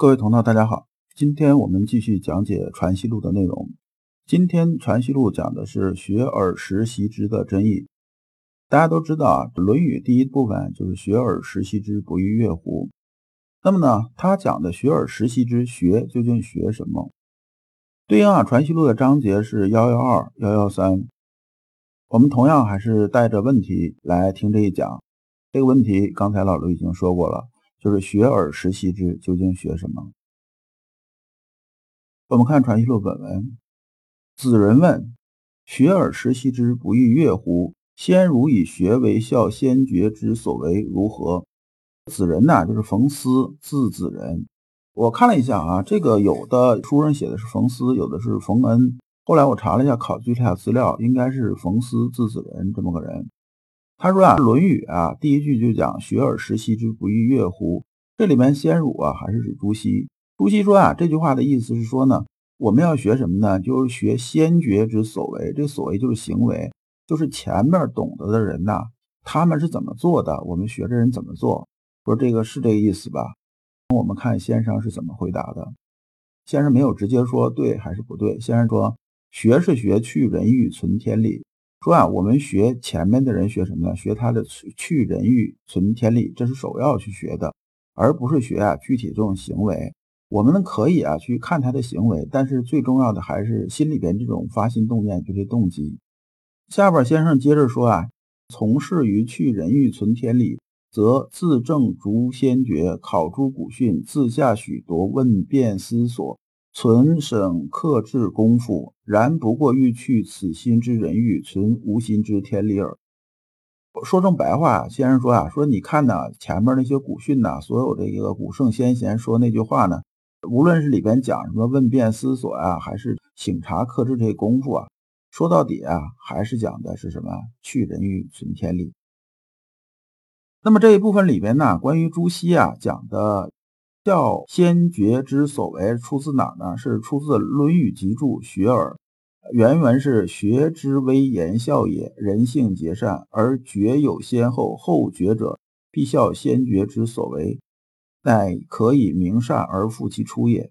各位同道，大家好。今天我们继续讲解《传习录》的内容。今天《传习录》讲的是“学而时习之”的真义。大家都知道啊，《论语》第一部分就是“学而时习之，不亦乐乎”。那么呢，他讲的“学而时习之”，学究竟学什么？对应啊，《传习录》的章节是幺幺二、幺幺三。我们同样还是带着问题来听这一讲。这个问题刚才老刘已经说过了。就是学而时习之，究竟学什么？我们看《传习录》本文，子人问：“学而时习之，不亦乐乎？先儒以学为效先觉之所为，如何？”子人呐，就是冯思，字子人。我看了一下啊，这个有的书上写的是冯思，有的是冯恩。后来我查了一下考据一下资料，应该是冯思，字子人这么个人。他说啊，《论语》啊，第一句就讲“学而时习之，不亦乐乎”。这里面先儒啊，还是指朱熹。朱熹说啊，这句话的意思是说呢，我们要学什么呢？就是学先觉之所为。这所为就是行为，就是前面懂得的人呐，他们是怎么做的，我们学着人怎么做。说这个是这个意思吧？我们看先生是怎么回答的。先生没有直接说对还是不对。先生说：“学是学去人欲，存天理。”说啊，我们学前面的人学什么呢？学他的去人欲存天理，这是首要去学的，而不是学啊具体这种行为。我们可以啊去看他的行为，但是最重要的还是心里边这种发心动念，就是动机。下边先生接着说啊，从事于去人欲存天理，则自证逐先觉，考诸古训，自下许多问辩思索。存省克制功夫，然不过欲去此心之人欲，存无心之天理耳。说成白话，先生说啊，说你看呢，前面那些古训呐，所有这个古圣先贤说那句话呢，无论是里边讲什么问辩思索啊，还是醒察克制这些功夫啊，说到底啊，还是讲的是什么去人欲，存天理。那么这一部分里边呢，关于朱熹啊讲的。效先觉之所为出自哪呢？是出自《论语集注·学而》，原文是“学之微言孝也，人性皆善，而觉有先后，后觉者必效先觉之所为，乃可以明善而复其出也。”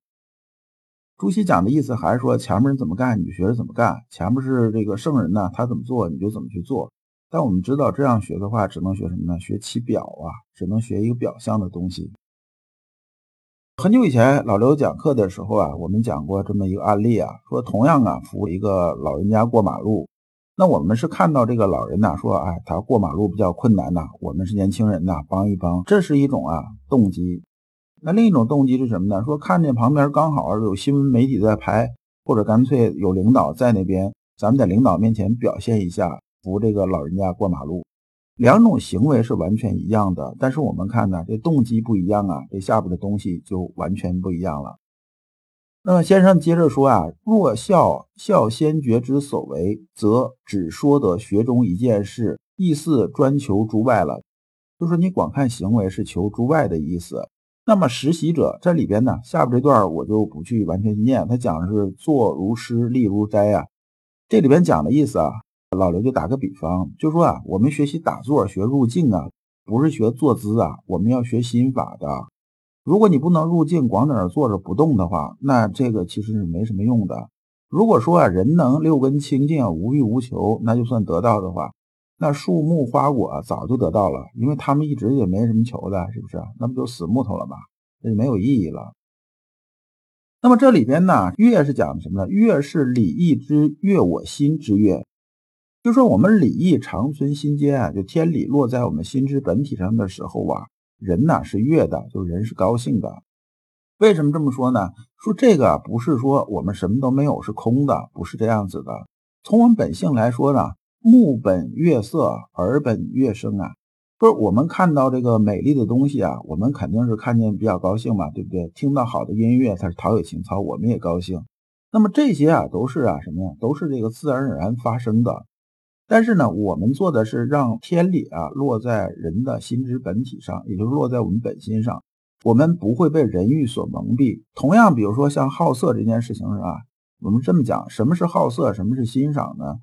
朱熹讲的意思还是说，前面人怎么干，你就学着怎么干；前面是这个圣人呢，他怎么做，你就怎么去做。但我们知道，这样学的话，只能学什么呢？学其表啊，只能学一个表象的东西。很久以前，老刘讲课的时候啊，我们讲过这么一个案例啊，说同样啊扶一个老人家过马路，那我们是看到这个老人呐，说哎他过马路比较困难呐，我们是年轻人呐，帮一帮，这是一种啊动机。那另一种动机是什么呢？说看见旁边刚好有新闻媒体在拍，或者干脆有领导在那边，咱们在领导面前表现一下，扶这个老人家过马路。两种行为是完全一样的，但是我们看呢，这动机不一样啊，这下边的东西就完全不一样了。那么先生接着说啊，若效效先觉之所为，则只说得学中一件事，意思专求诸外了。就是你光看行为是求诸外的意思。那么实习者这里边呢，下边这段我就不去完全念，他讲的是坐如师，立如斋啊，这里边讲的意思啊。老刘就打个比方，就说啊，我们学习打坐、学入静啊，不是学坐姿啊，我们要学心法的。如果你不能入静，光在那坐着不动的话，那这个其实是没什么用的。如果说啊，人能六根清净、无欲无求，那就算得到的话，那树木花果早就得到了，因为他们一直也没什么求的，是不是？那不就死木头了吗？那就没有意义了。那么这里边呢，乐是讲什么呢？乐是礼义之乐，我心之乐。就说我们礼义长存心间啊，就天理落在我们心之本体上的时候啊，人呐是悦的，就人是高兴的。为什么这么说呢？说这个不是说我们什么都没有是空的，不是这样子的。从我们本性来说呢，目本悦色，耳本悦声啊，说我们看到这个美丽的东西啊，我们肯定是看见比较高兴嘛，对不对？听到好的音乐，它是陶冶情操，我们也高兴。那么这些啊，都是啊什么呀？都是这个自然而然发生的。但是呢，我们做的是让天理啊落在人的心之本体上，也就是落在我们本心上，我们不会被人欲所蒙蔽。同样，比如说像好色这件事情是吧？我们这么讲，什么是好色，什么是欣赏呢？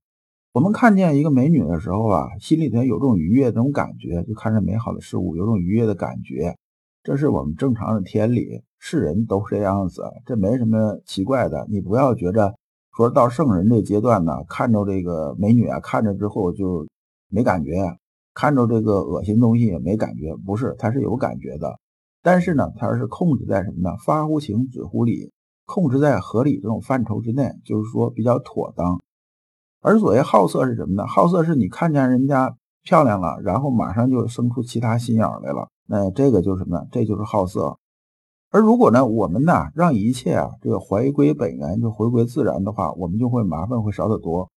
我们看见一个美女的时候啊，心里头有种愉悦、这种感觉，就看着美好的事物有种愉悦的感觉，这是我们正常的天理，是人都是这样子，这没什么奇怪的。你不要觉着说到圣人这阶段呢，看着这个美女啊，看着之后就没感觉，看着这个恶心东西也没感觉，不是，他是有感觉的。但是呢，他是控制在什么呢？发乎情，止乎礼，控制在合理这种范畴之内，就是说比较妥当。而所谓好色是什么呢？好色是你看见人家漂亮了，然后马上就生出其他心眼来了。那这个就是什么呢？这就是好色。而如果呢，我们呢让一切啊这个回归本源，就回归自然的话，我们就会麻烦会少得多。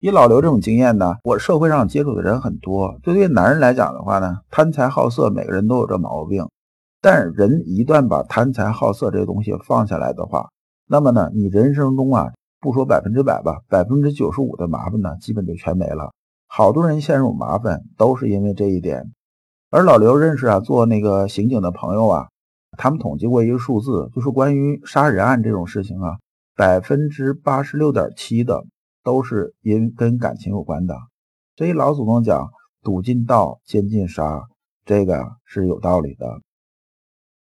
以老刘这种经验呢，我社会上接触的人很多。对对男人来讲的话呢，贪财好色，每个人都有这毛病。但人一旦把贪财好色这个东西放下来的话，那么呢，你人生中啊，不说百分之百吧，百分之九十五的麻烦呢，基本就全没了。好多人陷入麻烦，都是因为这一点。而老刘认识啊，做那个刑警的朋友啊，他们统计过一个数字，就是关于杀人案这种事情啊，百分之八十六点七的都是因跟感情有关的。所以老祖宗讲“赌尽道，奸尽杀”，这个是有道理的。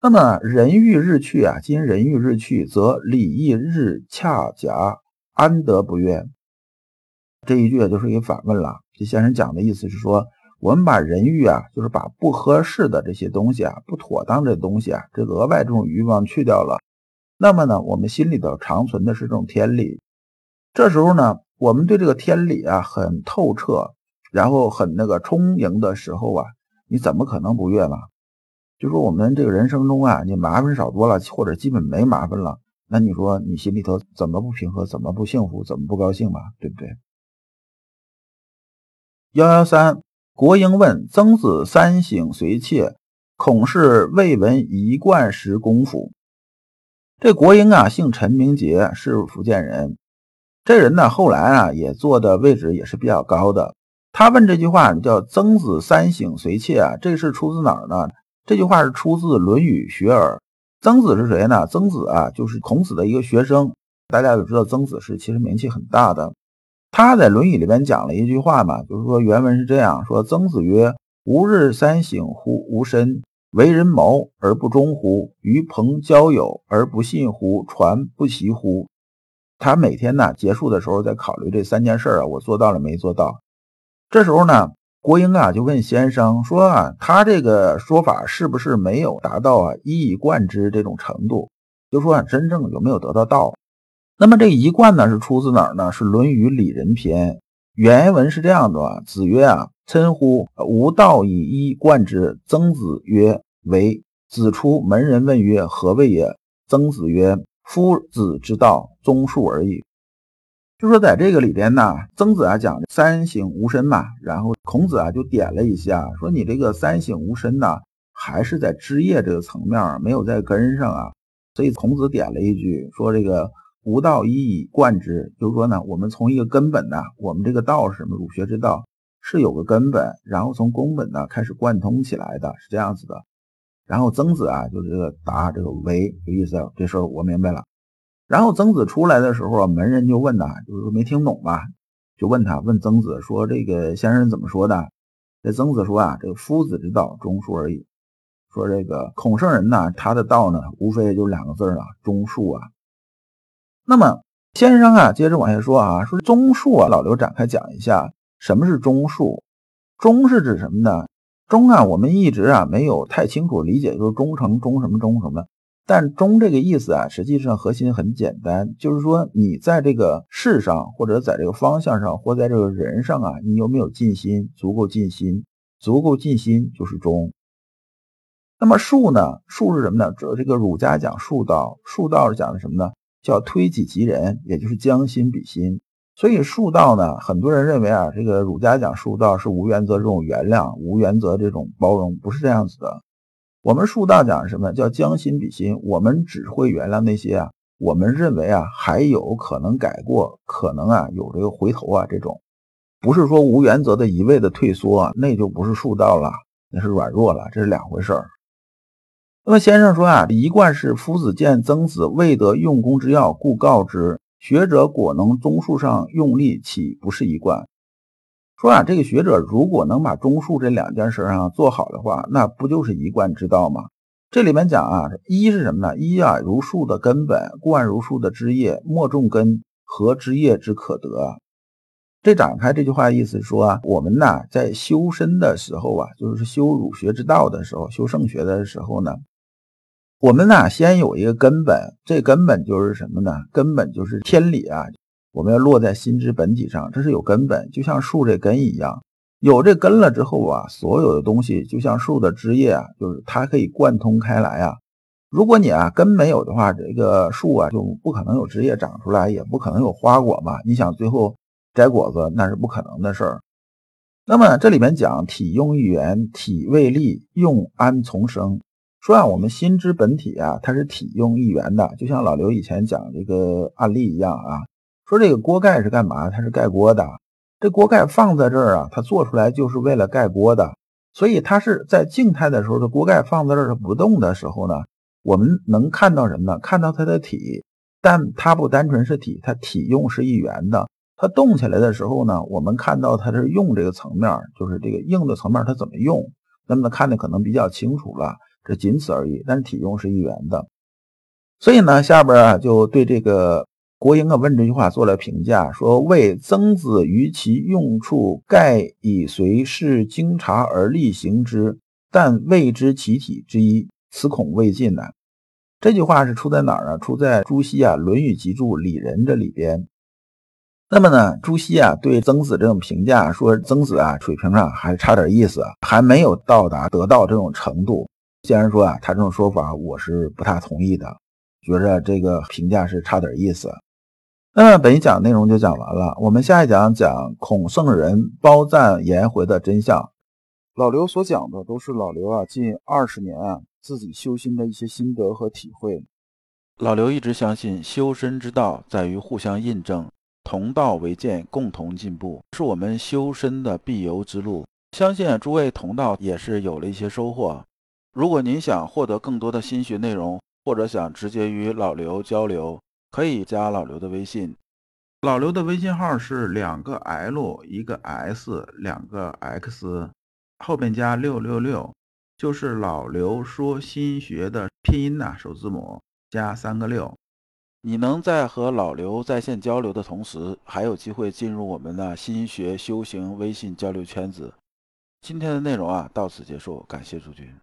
那么人欲日去啊，今人欲日去，则礼义日恰夹，安得不怨？这一句就是一反问了。这先生讲的意思是说。我们把人欲啊，就是把不合适的这些东西啊，不妥当的东西啊，这额外这种欲望去掉了。那么呢，我们心里头长存的是这种天理。这时候呢，我们对这个天理啊很透彻，然后很那个充盈的时候啊，你怎么可能不悦呢？就说我们这个人生中啊，你麻烦少多了，或者基本没麻烦了，那你说你心里头怎么不平和，怎么不幸福，怎么不高兴嘛？对不对？幺幺三。国英问曾子：“三省随妾，恐是未闻一贯时功夫。”这国英啊，姓陈，名杰，是福建人。这人呢，后来啊，也做的位置也是比较高的。他问这句话叫“曾子三省随妾”啊，这是出自哪儿呢？这句话是出自《论语·学而》。曾子是谁呢？曾子啊，就是孔子的一个学生。大家都知道，曾子是其实名气很大的。他在《论语》里边讲了一句话嘛，就是说原文是这样说：“曾子曰：‘吾日三省乎吾身：为人谋而不忠乎？与朋交友而不信乎？传不习乎？’他每天呢结束的时候在考虑这三件事啊，我做到了没做到？这时候呢，郭英啊就问先生说啊，他这个说法是不是没有达到啊一以贯之这种程度？就说啊真正有没有得到道？”那么这一贯呢是出自哪儿呢？是《论语里仁篇》原文是这样的：子曰啊，称乎吾道以一贯之。曾子曰：为。子出门人问曰：何谓也？曾子曰：夫子之道，忠恕而已。就说在这个里边呢，曾子啊讲三省吾身嘛，然后孔子啊就点了一下，说你这个三省吾身呢，还是在枝叶这个层面，没有在根上啊。所以孔子点了一句，说这个。吾道一以贯之，就是说呢，我们从一个根本呢，我们这个道是什么？儒学之道是有个根本，然后从根本呢开始贯通起来的，是这样子的。然后曾子啊，就是这个答这个为有意思，这事儿我明白了。然后曾子出来的时候啊，门人就问呐，就是没听懂吧，就问他，问曾子说这个先生怎么说的？这曾子说啊，这个夫子之道，忠恕而已。说这个孔圣人呢，他的道呢，无非就两个字儿啊，忠恕啊。那么先生啊，接着往下说啊，说忠恕啊，老刘展开讲一下，什么是忠恕？忠是指什么呢？忠啊，我们一直啊没有太清楚理解，就是忠诚，忠什么忠什么。但忠这个意思啊，实际上核心很简单，就是说你在这个事上，或者在这个方向上，或在这个人上啊，你有没有尽心？足够尽心，足够尽心就是忠。那么恕呢？恕是什么呢？这这个儒家讲恕道，恕道是讲的什么呢？叫推己及人，也就是将心比心。所以恕道呢，很多人认为啊，这个儒家讲恕道是无原则这种原谅，无原则这种包容，不是这样子的。我们恕道讲什么？叫将心比心。我们只会原谅那些啊，我们认为啊还有可能改过，可能啊有这个回头啊这种，不是说无原则的一味的退缩啊，那就不是恕道了，那是软弱了，这是两回事儿。那么先生说啊，一贯是夫子见曾子未得用功之要，故告之。学者果能中术上用力，岂不是一贯？说啊，这个学者如果能把中术这两件事啊做好的话，那不就是一贯之道吗？这里面讲啊，一是什么呢？一啊，如树的根本，贯如树的枝叶，莫种根，何枝叶之可得？这展开这句话意思说啊，我们呢在修身的时候啊，就是修儒学之道的时候，修圣学的时候呢，我们呢先有一个根本，这根本就是什么呢？根本就是天理啊，我们要落在心之本体上，这是有根本，就像树这根一样，有这根了之后啊，所有的东西就像树的枝叶啊，就是它可以贯通开来啊。如果你啊根没有的话，这个树啊就不可能有枝叶长出来，也不可能有花果嘛。你想最后。摘果子那是不可能的事儿。那么这里面讲体用一元，体为力，用安从生？说啊，我们心之本体啊，它是体用一元的，就像老刘以前讲这个案例一样啊。说这个锅盖是干嘛？它是盖锅的。这锅盖放在这儿啊，它做出来就是为了盖锅的。所以它是在静态的时候，这锅盖放在这儿它不动的时候呢，我们能看到什么呢？看到它的体，但它不单纯是体，它体用是一元的。它动起来的时候呢，我们看到它是用这个层面，就是这个硬的层面，它怎么用，那么看的可能比较清楚了，这仅此而已。但是体用是一元的，所以呢，下边啊就对这个国英啊问这句话做了评价，说为曾子于其用处，盖以随事经察而力行之，但未知其体之一，此恐未尽呢。这句话是出在哪儿啊？出在朱熹啊《论语集注·里仁》这里边。那么呢，朱熹啊对曾子这种评价说，曾子啊水平上还差点意思，还没有到达得到这种程度。既然说啊，他这种说法我是不太同意的，觉着这个评价是差点意思。那么本一讲内容就讲完了，我们下一讲讲孔圣人褒赞颜回的真相。老刘所讲的都是老刘啊近二十年啊自己修心的一些心得和体会。老刘一直相信修身之道在于互相印证。同道为鉴，共同进步，是我们修身的必由之路。相信诸位同道也是有了一些收获。如果您想获得更多的心学内容，或者想直接与老刘交流，可以加老刘的微信。老刘的微信号是两个 L 一个 S 两个 X，后边加六六六，就是老刘说心学的拼音呐，首字母加三个六。你能在和老刘在线交流的同时，还有机会进入我们的心学修行微信交流圈子。今天的内容啊，到此结束，感谢诸君。